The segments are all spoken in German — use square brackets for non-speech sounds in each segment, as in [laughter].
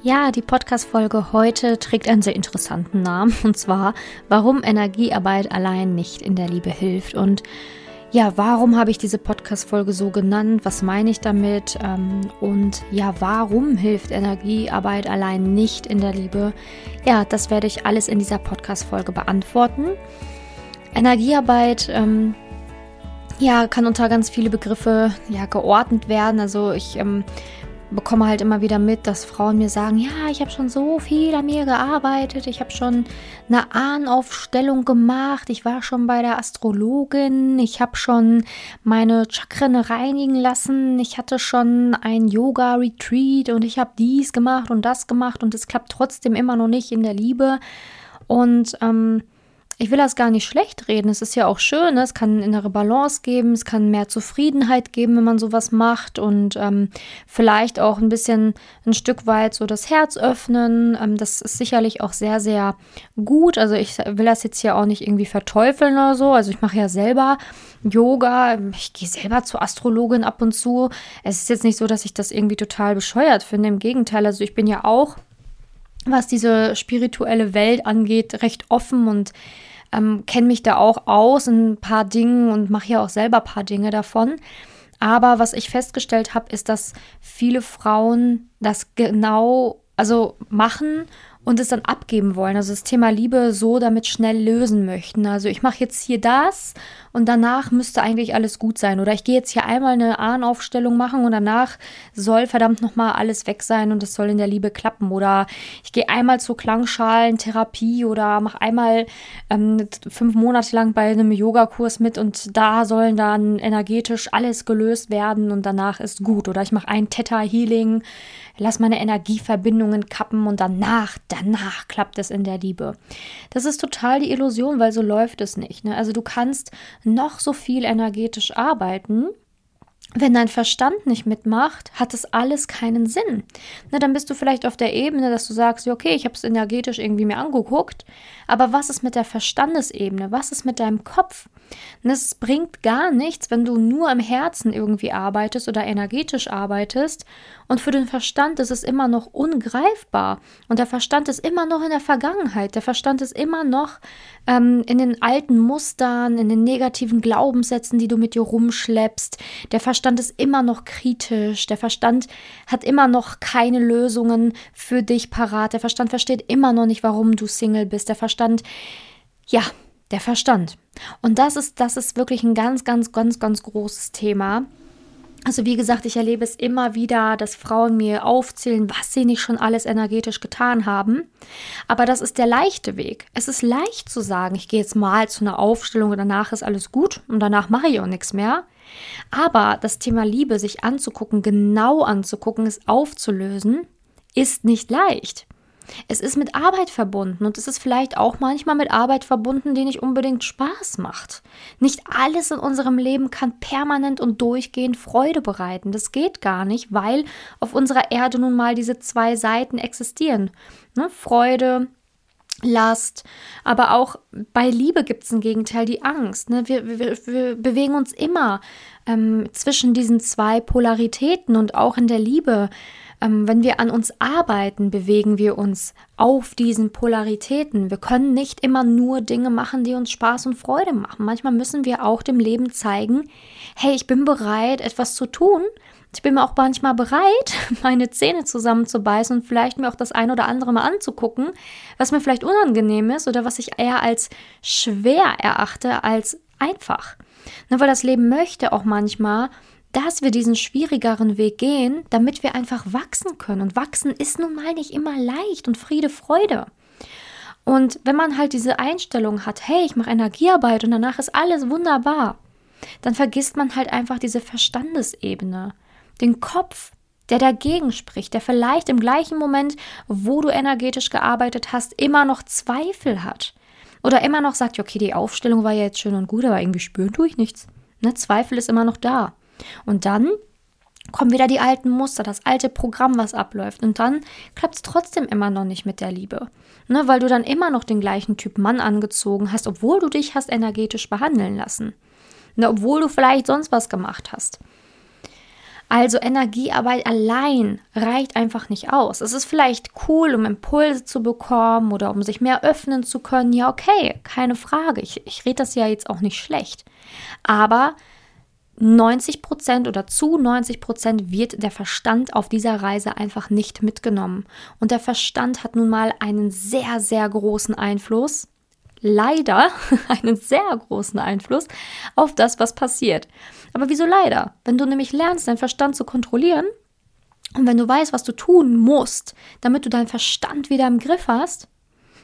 Ja, die Podcast-Folge heute trägt einen sehr interessanten Namen [laughs] und zwar, warum Energiearbeit allein nicht in der Liebe hilft. Und ja, warum habe ich diese Podcast-Folge so genannt? Was meine ich damit? Ähm, und ja, warum hilft Energiearbeit allein nicht in der Liebe? Ja, das werde ich alles in dieser Podcast-Folge beantworten. Energiearbeit, ähm, ja, kann unter ganz viele Begriffe ja geordnet werden. Also ich ähm, bekomme halt immer wieder mit, dass Frauen mir sagen, ja, ich habe schon so viel an mir gearbeitet, ich habe schon eine Ahnaufstellung gemacht, ich war schon bei der Astrologin, ich habe schon meine Chakren reinigen lassen, ich hatte schon ein Yoga-Retreat und ich habe dies gemacht und das gemacht und es klappt trotzdem immer noch nicht in der Liebe. Und ähm, ich will das gar nicht schlecht reden. Es ist ja auch schön. Ne? Es kann innere Balance geben. Es kann mehr Zufriedenheit geben, wenn man sowas macht. Und ähm, vielleicht auch ein bisschen ein Stück weit so das Herz öffnen. Ähm, das ist sicherlich auch sehr, sehr gut. Also ich will das jetzt hier auch nicht irgendwie verteufeln oder so. Also ich mache ja selber Yoga. Ich gehe selber zur Astrologin ab und zu. Es ist jetzt nicht so, dass ich das irgendwie total bescheuert finde. Im Gegenteil. Also ich bin ja auch was diese spirituelle Welt angeht, recht offen und ähm, kenne mich da auch aus in ein paar Dingen und mache ja auch selber ein paar Dinge davon. Aber was ich festgestellt habe, ist, dass viele Frauen das genau, also machen und es dann abgeben wollen. Also das Thema Liebe so damit schnell lösen möchten. Also ich mache jetzt hier das und danach müsste eigentlich alles gut sein. Oder ich gehe jetzt hier einmal eine Ahnaufstellung machen und danach soll verdammt nochmal alles weg sein und es soll in der Liebe klappen. Oder ich gehe einmal zur Klangschalentherapie oder mache einmal ähm, fünf Monate lang bei einem Yogakurs mit und da sollen dann energetisch alles gelöst werden und danach ist gut. Oder ich mache ein Theta Healing lass meine Energieverbindungen kappen und danach, danach klappt es in der Liebe. Das ist total die Illusion, weil so läuft es nicht. Ne? Also du kannst noch so viel energetisch arbeiten, wenn dein Verstand nicht mitmacht, hat es alles keinen Sinn. Na, dann bist du vielleicht auf der Ebene, dass du sagst, okay, ich habe es energetisch irgendwie mir angeguckt, aber was ist mit der Verstandesebene? Was ist mit deinem Kopf? Und es bringt gar nichts, wenn du nur im Herzen irgendwie arbeitest oder energetisch arbeitest und für den Verstand ist es immer noch ungreifbar und der Verstand ist immer noch in der Vergangenheit. Der Verstand ist immer noch ähm, in den alten Mustern, in den negativen Glaubenssätzen, die du mit dir rumschleppst. Der Verstand ist immer noch kritisch. Der Verstand hat immer noch keine Lösungen für dich parat. Der Verstand versteht immer noch nicht, warum du Single bist. Der Verstand, ja, der Verstand. Und das ist, das ist wirklich ein ganz, ganz, ganz, ganz großes Thema. Also wie gesagt, ich erlebe es immer wieder, dass Frauen mir aufzählen, was sie nicht schon alles energetisch getan haben. Aber das ist der leichte Weg. Es ist leicht zu sagen, ich gehe jetzt mal zu einer Aufstellung und danach ist alles gut und danach mache ich auch nichts mehr. Aber das Thema Liebe sich anzugucken, genau anzugucken, es aufzulösen, ist nicht leicht. Es ist mit Arbeit verbunden und es ist vielleicht auch manchmal mit Arbeit verbunden, die nicht unbedingt Spaß macht. Nicht alles in unserem Leben kann permanent und durchgehend Freude bereiten. Das geht gar nicht, weil auf unserer Erde nun mal diese zwei Seiten existieren. Ne? Freude, Last, aber auch bei Liebe gibt es ein Gegenteil, die Angst. Ne? Wir, wir, wir bewegen uns immer ähm, zwischen diesen zwei Polaritäten und auch in der Liebe wenn wir an uns arbeiten, bewegen wir uns auf diesen Polaritäten. Wir können nicht immer nur Dinge machen, die uns Spaß und Freude machen. Manchmal müssen wir auch dem Leben zeigen, hey, ich bin bereit, etwas zu tun. Ich bin mir auch manchmal bereit, [laughs] meine Zähne zusammenzubeißen und vielleicht mir auch das ein oder andere mal anzugucken, was mir vielleicht unangenehm ist oder was ich eher als schwer erachte als einfach. Ne, weil das Leben möchte auch manchmal, dass wir diesen schwierigeren Weg gehen, damit wir einfach wachsen können. Und wachsen ist nun mal nicht immer leicht und Friede, Freude. Und wenn man halt diese Einstellung hat, hey, ich mache Energiearbeit und danach ist alles wunderbar, dann vergisst man halt einfach diese Verstandesebene, den Kopf, der dagegen spricht, der vielleicht im gleichen Moment, wo du energetisch gearbeitet hast, immer noch Zweifel hat. Oder immer noch sagt, okay, die Aufstellung war ja jetzt schön und gut, aber irgendwie spüren tue ich nichts. Ne? Zweifel ist immer noch da. Und dann kommen wieder die alten Muster, das alte Programm, was abläuft. Und dann klappt es trotzdem immer noch nicht mit der Liebe. Ne, weil du dann immer noch den gleichen Typ Mann angezogen hast, obwohl du dich hast energetisch behandeln lassen. Ne, obwohl du vielleicht sonst was gemacht hast. Also Energiearbeit allein reicht einfach nicht aus. Es ist vielleicht cool, um Impulse zu bekommen oder um sich mehr öffnen zu können. Ja, okay, keine Frage. Ich, ich rede das ja jetzt auch nicht schlecht. Aber 90 Prozent oder zu 90 Prozent wird der Verstand auf dieser Reise einfach nicht mitgenommen. Und der Verstand hat nun mal einen sehr, sehr großen Einfluss, leider [laughs] einen sehr großen Einfluss auf das, was passiert. Aber wieso leider? Wenn du nämlich lernst, deinen Verstand zu kontrollieren und wenn du weißt, was du tun musst, damit du deinen Verstand wieder im Griff hast,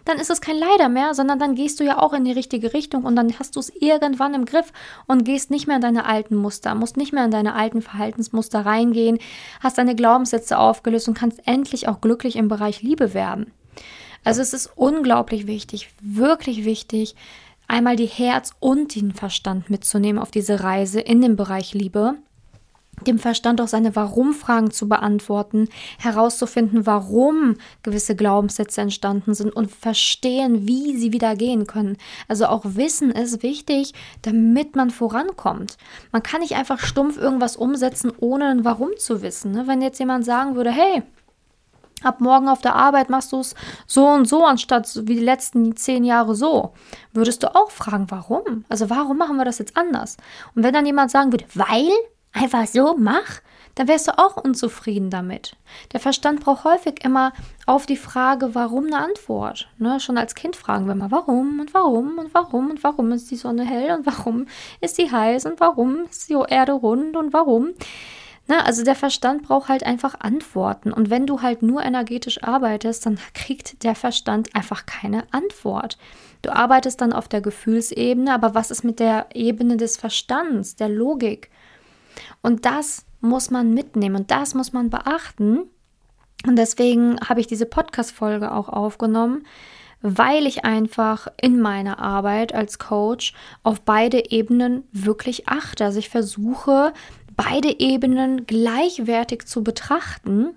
dann ist es kein Leider mehr, sondern dann gehst du ja auch in die richtige Richtung und dann hast du es irgendwann im Griff und gehst nicht mehr in deine alten Muster, musst nicht mehr in deine alten Verhaltensmuster reingehen, hast deine Glaubenssätze aufgelöst und kannst endlich auch glücklich im Bereich Liebe werden. Also es ist unglaublich wichtig, wirklich wichtig, einmal die Herz und den Verstand mitzunehmen auf diese Reise in den Bereich Liebe dem Verstand auch seine Warum-Fragen zu beantworten, herauszufinden, warum gewisse Glaubenssätze entstanden sind und verstehen, wie sie wieder gehen können. Also auch Wissen ist wichtig, damit man vorankommt. Man kann nicht einfach stumpf irgendwas umsetzen, ohne ein Warum zu wissen. Ne? Wenn jetzt jemand sagen würde, hey, ab morgen auf der Arbeit machst du es so und so, anstatt wie die letzten zehn Jahre so. Würdest du auch fragen, warum? Also warum machen wir das jetzt anders? Und wenn dann jemand sagen würde, weil, einfach so mach, dann wärst du auch unzufrieden damit. Der Verstand braucht häufig immer auf die Frage, warum eine Antwort. Ne? Schon als Kind fragen wir mal, warum und warum und warum und warum ist die Sonne hell und warum ist sie heiß und warum ist die Erde rund und warum. Ne? also der Verstand braucht halt einfach Antworten. Und wenn du halt nur energetisch arbeitest, dann kriegt der Verstand einfach keine Antwort. Du arbeitest dann auf der Gefühlsebene, aber was ist mit der Ebene des Verstands, der Logik? Und das muss man mitnehmen und das muss man beachten. Und deswegen habe ich diese Podcast-Folge auch aufgenommen, weil ich einfach in meiner Arbeit als Coach auf beide Ebenen wirklich achte. Also ich versuche, beide Ebenen gleichwertig zu betrachten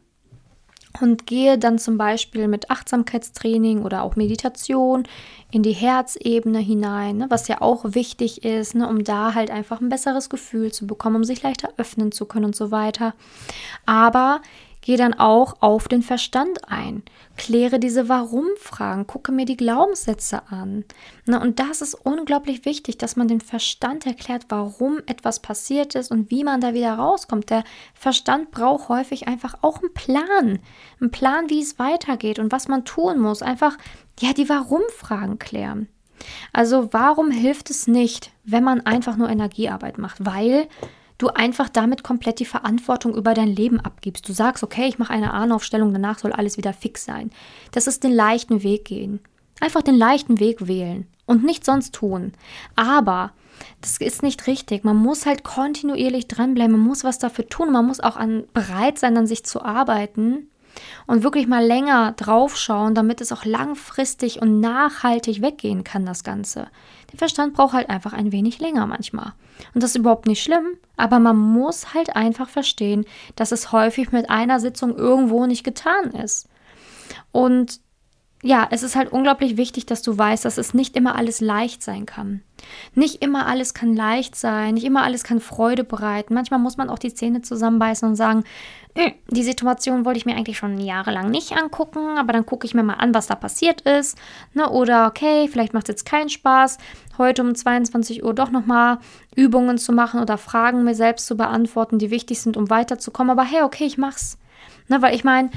und gehe dann zum Beispiel mit Achtsamkeitstraining oder auch Meditation in die Herzebene hinein, ne, was ja auch wichtig ist, ne, um da halt einfach ein besseres Gefühl zu bekommen, um sich leichter öffnen zu können und so weiter. Aber Gehe dann auch auf den Verstand ein. Kläre diese Warum-Fragen. Gucke mir die Glaubenssätze an. Na, und das ist unglaublich wichtig, dass man dem Verstand erklärt, warum etwas passiert ist und wie man da wieder rauskommt. Der Verstand braucht häufig einfach auch einen Plan. Einen Plan, wie es weitergeht und was man tun muss. Einfach, ja, die Warum-Fragen klären. Also, warum hilft es nicht, wenn man einfach nur Energiearbeit macht? Weil du einfach damit komplett die Verantwortung über dein Leben abgibst. Du sagst, okay, ich mache eine Ahnaufstellung, danach soll alles wieder fix sein. Das ist den leichten Weg gehen. Einfach den leichten Weg wählen und nichts sonst tun. Aber das ist nicht richtig. Man muss halt kontinuierlich dranbleiben. Man muss was dafür tun. Man muss auch an, bereit sein, an sich zu arbeiten und wirklich mal länger draufschauen, damit es auch langfristig und nachhaltig weggehen kann, das Ganze. Der Verstand braucht halt einfach ein wenig länger manchmal. Und das ist überhaupt nicht schlimm, aber man muss halt einfach verstehen, dass es häufig mit einer Sitzung irgendwo nicht getan ist. Und ja, es ist halt unglaublich wichtig, dass du weißt, dass es nicht immer alles leicht sein kann. Nicht immer alles kann leicht sein, nicht immer alles kann Freude bereiten. Manchmal muss man auch die Zähne zusammenbeißen und sagen, hm, die Situation wollte ich mir eigentlich schon jahrelang nicht angucken, aber dann gucke ich mir mal an, was da passiert ist. Ne? Oder okay, vielleicht macht es jetzt keinen Spaß, heute um 22 Uhr doch nochmal Übungen zu machen oder Fragen mir selbst zu beantworten, die wichtig sind, um weiterzukommen. Aber hey, okay, ich mach's. Ne? Weil ich meine,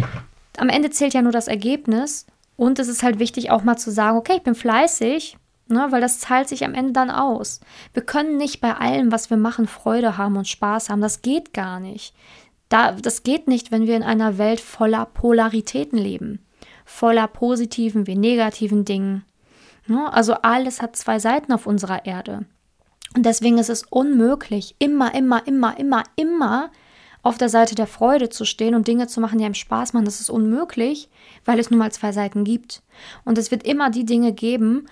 am Ende zählt ja nur das Ergebnis und es ist halt wichtig, auch mal zu sagen, okay, ich bin fleißig, ne, weil das zahlt sich am Ende dann aus. Wir können nicht bei allem, was wir machen, Freude haben und Spaß haben. Das geht gar nicht. Da, das geht nicht, wenn wir in einer Welt voller Polaritäten leben. Voller positiven wie negativen Dingen. Ne? Also alles hat zwei Seiten auf unserer Erde. Und deswegen ist es unmöglich, immer, immer, immer, immer, immer auf der Seite der Freude zu stehen und Dinge zu machen, die einem Spaß machen. Das ist unmöglich, weil es nun mal zwei Seiten gibt. Und es wird immer die Dinge geben,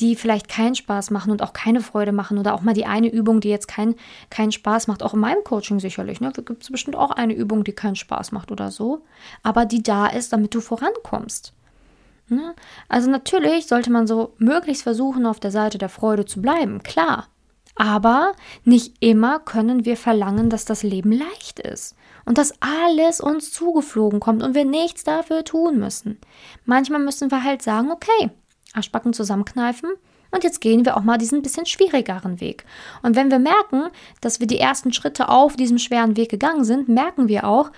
die vielleicht keinen Spaß machen und auch keine Freude machen oder auch mal die eine Übung, die jetzt keinen kein Spaß macht, auch in meinem Coaching sicherlich. Ne? Gibt es bestimmt auch eine Übung, die keinen Spaß macht oder so, aber die da ist, damit du vorankommst. Ne? Also natürlich sollte man so möglichst versuchen, auf der Seite der Freude zu bleiben, klar. Aber nicht immer können wir verlangen, dass das Leben leicht ist und dass alles uns zugeflogen kommt und wir nichts dafür tun müssen. Manchmal müssen wir halt sagen, okay, Arschbacken zusammenkneifen und jetzt gehen wir auch mal diesen bisschen schwierigeren Weg. Und wenn wir merken, dass wir die ersten Schritte auf diesem schweren Weg gegangen sind, merken wir auch,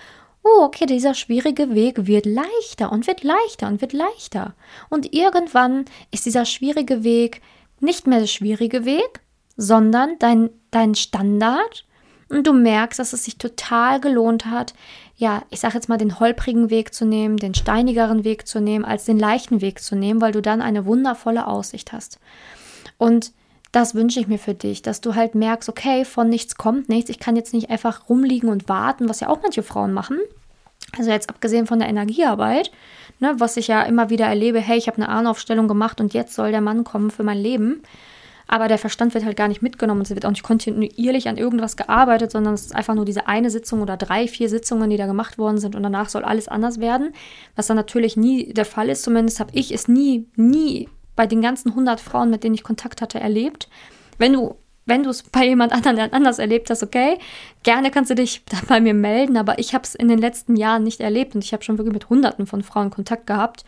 oh, okay, dieser schwierige Weg wird leichter und wird leichter und wird leichter. Und irgendwann ist dieser schwierige Weg nicht mehr der schwierige Weg, sondern dein, dein Standard. Und du merkst, dass es sich total gelohnt hat, ja, ich sage jetzt mal, den holprigen Weg zu nehmen, den steinigeren Weg zu nehmen, als den leichten Weg zu nehmen, weil du dann eine wundervolle Aussicht hast. Und das wünsche ich mir für dich, dass du halt merkst, okay, von nichts kommt nichts. Ich kann jetzt nicht einfach rumliegen und warten, was ja auch manche Frauen machen. Also jetzt abgesehen von der Energiearbeit, ne, was ich ja immer wieder erlebe, hey, ich habe eine Ahnaufstellung gemacht und jetzt soll der Mann kommen für mein Leben. Aber der Verstand wird halt gar nicht mitgenommen und es wird auch nicht kontinuierlich an irgendwas gearbeitet, sondern es ist einfach nur diese eine Sitzung oder drei, vier Sitzungen, die da gemacht worden sind und danach soll alles anders werden. Was dann natürlich nie der Fall ist, zumindest habe ich es nie, nie bei den ganzen 100 Frauen, mit denen ich Kontakt hatte, erlebt. Wenn du wenn du es [laughs] bei jemand anderen anders erlebt hast, okay, gerne kannst du dich da bei mir melden, aber ich habe es in den letzten Jahren nicht erlebt und ich habe schon wirklich mit Hunderten von Frauen Kontakt gehabt.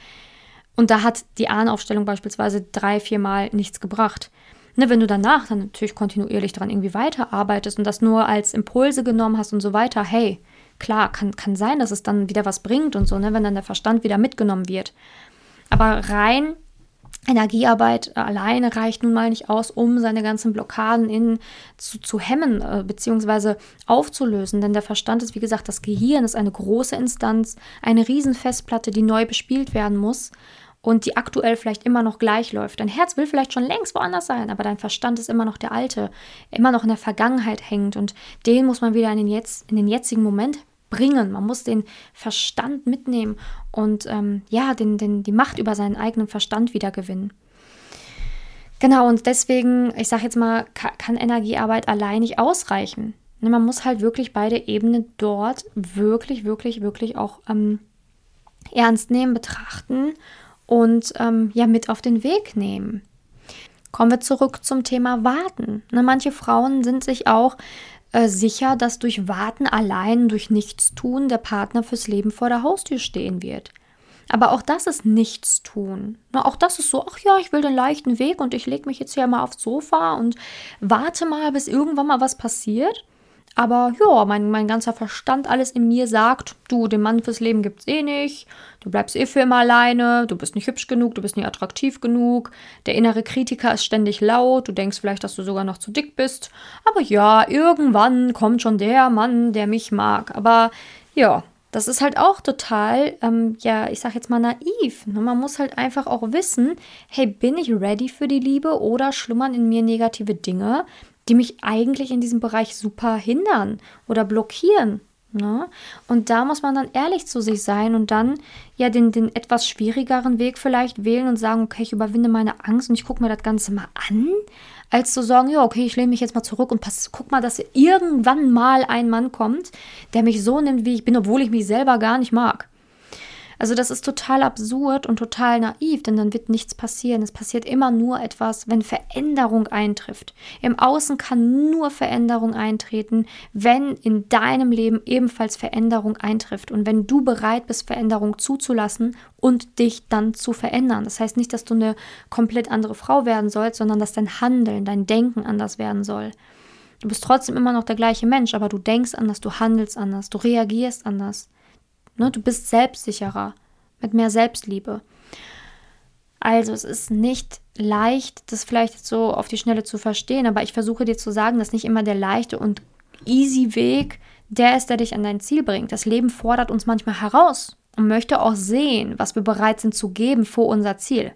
Und da hat die Ahnaufstellung beispielsweise drei, vier Mal nichts gebracht. Ne, wenn du danach dann natürlich kontinuierlich dran irgendwie weiterarbeitest und das nur als Impulse genommen hast und so weiter, hey, klar, kann, kann sein, dass es dann wieder was bringt und so, ne, wenn dann der Verstand wieder mitgenommen wird. Aber rein Energiearbeit alleine reicht nun mal nicht aus, um seine ganzen Blockaden in, zu, zu hemmen äh, bzw. aufzulösen. Denn der Verstand ist, wie gesagt, das Gehirn ist eine große Instanz, eine Riesenfestplatte, die neu bespielt werden muss und die aktuell vielleicht immer noch gleich läuft. Dein Herz will vielleicht schon längst woanders sein, aber dein Verstand ist immer noch der alte, immer noch in der Vergangenheit hängt und den muss man wieder in den, jetzt, in den jetzigen Moment bringen. Man muss den Verstand mitnehmen und ähm, ja, den, den, die Macht über seinen eigenen Verstand wieder gewinnen. Genau, und deswegen, ich sage jetzt mal, kann Energiearbeit allein nicht ausreichen. Ne, man muss halt wirklich beide Ebenen dort wirklich, wirklich, wirklich auch ähm, ernst nehmen, betrachten und ähm, ja mit auf den Weg nehmen. Kommen wir zurück zum Thema Warten. Ne, manche Frauen sind sich auch äh, sicher, dass durch Warten allein, durch Nichtstun der Partner fürs Leben vor der Haustür stehen wird. Aber auch das ist Nichtstun. Na, auch das ist so, ach ja, ich will den leichten Weg und ich lege mich jetzt hier mal aufs Sofa und warte mal, bis irgendwann mal was passiert. Aber ja, mein, mein ganzer Verstand, alles in mir sagt, du, den Mann fürs Leben gibt's eh nicht, du bleibst eh für immer alleine, du bist nicht hübsch genug, du bist nicht attraktiv genug, der innere Kritiker ist ständig laut, du denkst vielleicht, dass du sogar noch zu dick bist. Aber ja, irgendwann kommt schon der Mann, der mich mag. Aber ja, das ist halt auch total, ähm, ja, ich sag jetzt mal naiv. Ne? Man muss halt einfach auch wissen, hey, bin ich ready für die Liebe oder schlummern in mir negative Dinge, die mich eigentlich in diesem Bereich super hindern oder blockieren. Ne? Und da muss man dann ehrlich zu sich sein und dann ja den, den etwas schwierigeren Weg vielleicht wählen und sagen, okay, ich überwinde meine Angst und ich gucke mir das Ganze mal an, als zu sagen, ja, okay, ich lehne mich jetzt mal zurück und pass, guck mal, dass irgendwann mal ein Mann kommt, der mich so nimmt, wie ich bin, obwohl ich mich selber gar nicht mag. Also das ist total absurd und total naiv, denn dann wird nichts passieren. Es passiert immer nur etwas, wenn Veränderung eintrifft. Im Außen kann nur Veränderung eintreten, wenn in deinem Leben ebenfalls Veränderung eintrifft und wenn du bereit bist, Veränderung zuzulassen und dich dann zu verändern. Das heißt nicht, dass du eine komplett andere Frau werden sollst, sondern dass dein Handeln, dein Denken anders werden soll. Du bist trotzdem immer noch der gleiche Mensch, aber du denkst anders, du handelst anders, du reagierst anders. Ne? Du bist selbstsicherer, mit mehr Selbstliebe. Also es ist nicht leicht, das vielleicht so auf die Schnelle zu verstehen, aber ich versuche dir zu sagen, dass nicht immer der leichte und easy Weg der ist, der dich an dein Ziel bringt. Das Leben fordert uns manchmal heraus und möchte auch sehen, was wir bereit sind zu geben vor unser Ziel.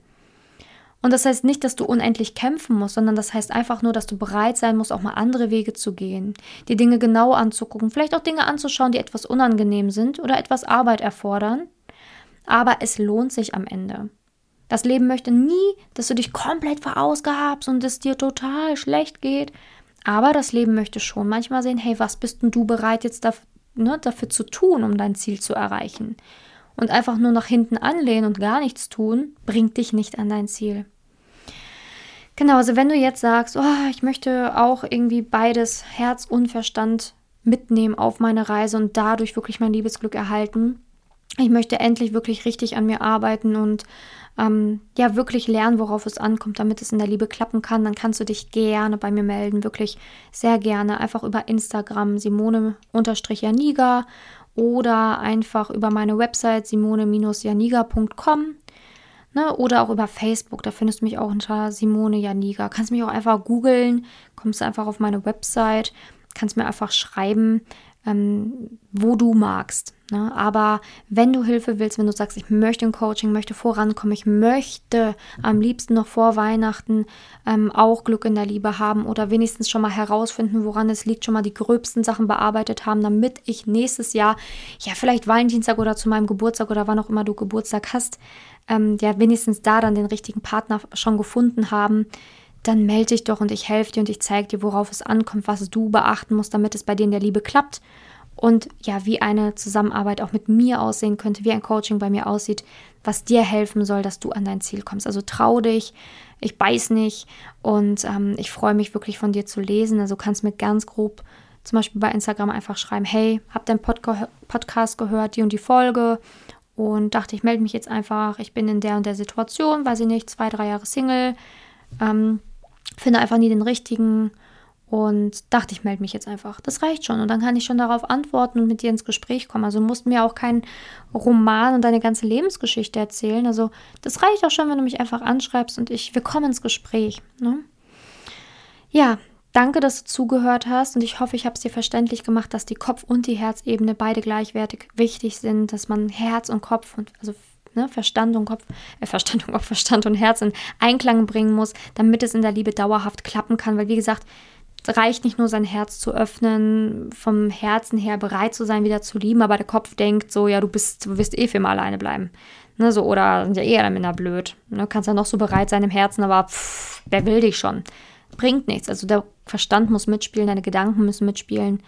Und das heißt nicht, dass du unendlich kämpfen musst, sondern das heißt einfach nur, dass du bereit sein musst, auch mal andere Wege zu gehen, die Dinge genau anzugucken, vielleicht auch Dinge anzuschauen, die etwas unangenehm sind oder etwas Arbeit erfordern. Aber es lohnt sich am Ende. Das Leben möchte nie, dass du dich komplett verausgabst und es dir total schlecht geht. Aber das Leben möchte schon manchmal sehen, hey, was bist denn du bereit jetzt dafür, ne, dafür zu tun, um dein Ziel zu erreichen? Und einfach nur nach hinten anlehnen und gar nichts tun, bringt dich nicht an dein Ziel. Genau, also wenn du jetzt sagst, oh, ich möchte auch irgendwie beides, Herz und Verstand mitnehmen auf meine Reise und dadurch wirklich mein Liebesglück erhalten. Ich möchte endlich wirklich richtig an mir arbeiten und ähm, ja, wirklich lernen, worauf es ankommt, damit es in der Liebe klappen kann. Dann kannst du dich gerne bei mir melden, wirklich sehr gerne. Einfach über Instagram Simone-Janiga oder einfach über meine Website simone-janiga.com. Ne, oder auch über Facebook, da findest du mich auch unter Simone Janiga. Kannst mich auch einfach googeln, kommst einfach auf meine Website kannst mir einfach schreiben, ähm, wo du magst. Ne? Aber wenn du Hilfe willst, wenn du sagst, ich möchte ein Coaching, möchte vorankommen, ich möchte am liebsten noch vor Weihnachten ähm, auch Glück in der Liebe haben oder wenigstens schon mal herausfinden, woran es liegt, schon mal die gröbsten Sachen bearbeitet haben, damit ich nächstes Jahr, ja, vielleicht Valentinstag oder zu meinem Geburtstag oder wann auch immer du Geburtstag hast, ähm, ja, wenigstens da dann den richtigen Partner schon gefunden haben dann melde dich doch und ich helfe dir und ich zeige dir, worauf es ankommt, was du beachten musst, damit es bei dir in der Liebe klappt. Und ja, wie eine Zusammenarbeit auch mit mir aussehen könnte, wie ein Coaching bei mir aussieht, was dir helfen soll, dass du an dein Ziel kommst. Also trau dich, ich beiß nicht und ähm, ich freue mich wirklich von dir zu lesen. Also kannst mir ganz grob zum Beispiel bei Instagram einfach schreiben, hey, hab dein Podca Podcast gehört, die und die Folge und dachte, ich melde mich jetzt einfach, ich bin in der und der Situation, weiß ich nicht, zwei, drei Jahre Single, ähm, finde einfach nie den richtigen und dachte, ich melde mich jetzt einfach. Das reicht schon. Und dann kann ich schon darauf antworten und mit dir ins Gespräch kommen. Also musst mir auch keinen Roman und deine ganze Lebensgeschichte erzählen. Also das reicht auch schon, wenn du mich einfach anschreibst und ich, wir kommen ins Gespräch. Ne? Ja, danke, dass du zugehört hast und ich hoffe, ich habe es dir verständlich gemacht, dass die Kopf- und die Herzebene beide gleichwertig wichtig sind, dass man Herz und Kopf und also ne, Verstand und Kopf, äh, Verstand und Kopf, Verstand und Herz in Einklang bringen muss, damit es in der Liebe dauerhaft klappen kann. Weil, wie gesagt, es reicht nicht nur sein Herz zu öffnen, vom Herzen her bereit zu sein, wieder zu lieben, aber der Kopf denkt so, ja, du bist, du wirst eh für immer alleine bleiben. Ne, so, oder sind ja eh alle Männer blöd. Ne, kannst ja noch so bereit sein im Herzen, aber pff, wer will dich schon? Bringt nichts. Also der Verstand muss mitspielen, deine Gedanken müssen mitspielen.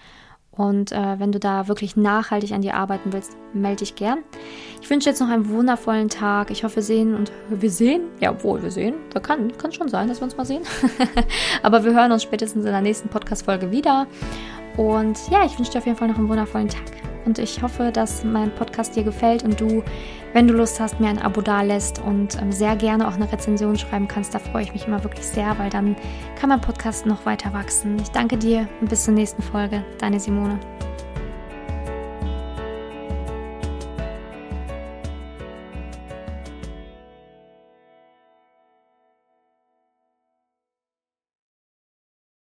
Und äh, wenn du da wirklich nachhaltig an dir arbeiten willst, melde dich gern. Ich wünsche jetzt noch einen wundervollen Tag. Ich hoffe, wir sehen und wir sehen, ja, obwohl wir sehen, da kann, kann schon sein, dass wir uns mal sehen. [laughs] Aber wir hören uns spätestens in der nächsten Podcast-Folge wieder. Und ja, ich wünsche dir auf jeden Fall noch einen wundervollen Tag. Und ich hoffe, dass mein Podcast dir gefällt und du, wenn du Lust hast, mir ein Abo da lässt und ähm, sehr gerne auch eine Rezension schreiben kannst. Da freue ich mich immer wirklich sehr, weil dann kann mein Podcast noch weiter wachsen. Ich danke dir und bis zur nächsten Folge. Deine Simone.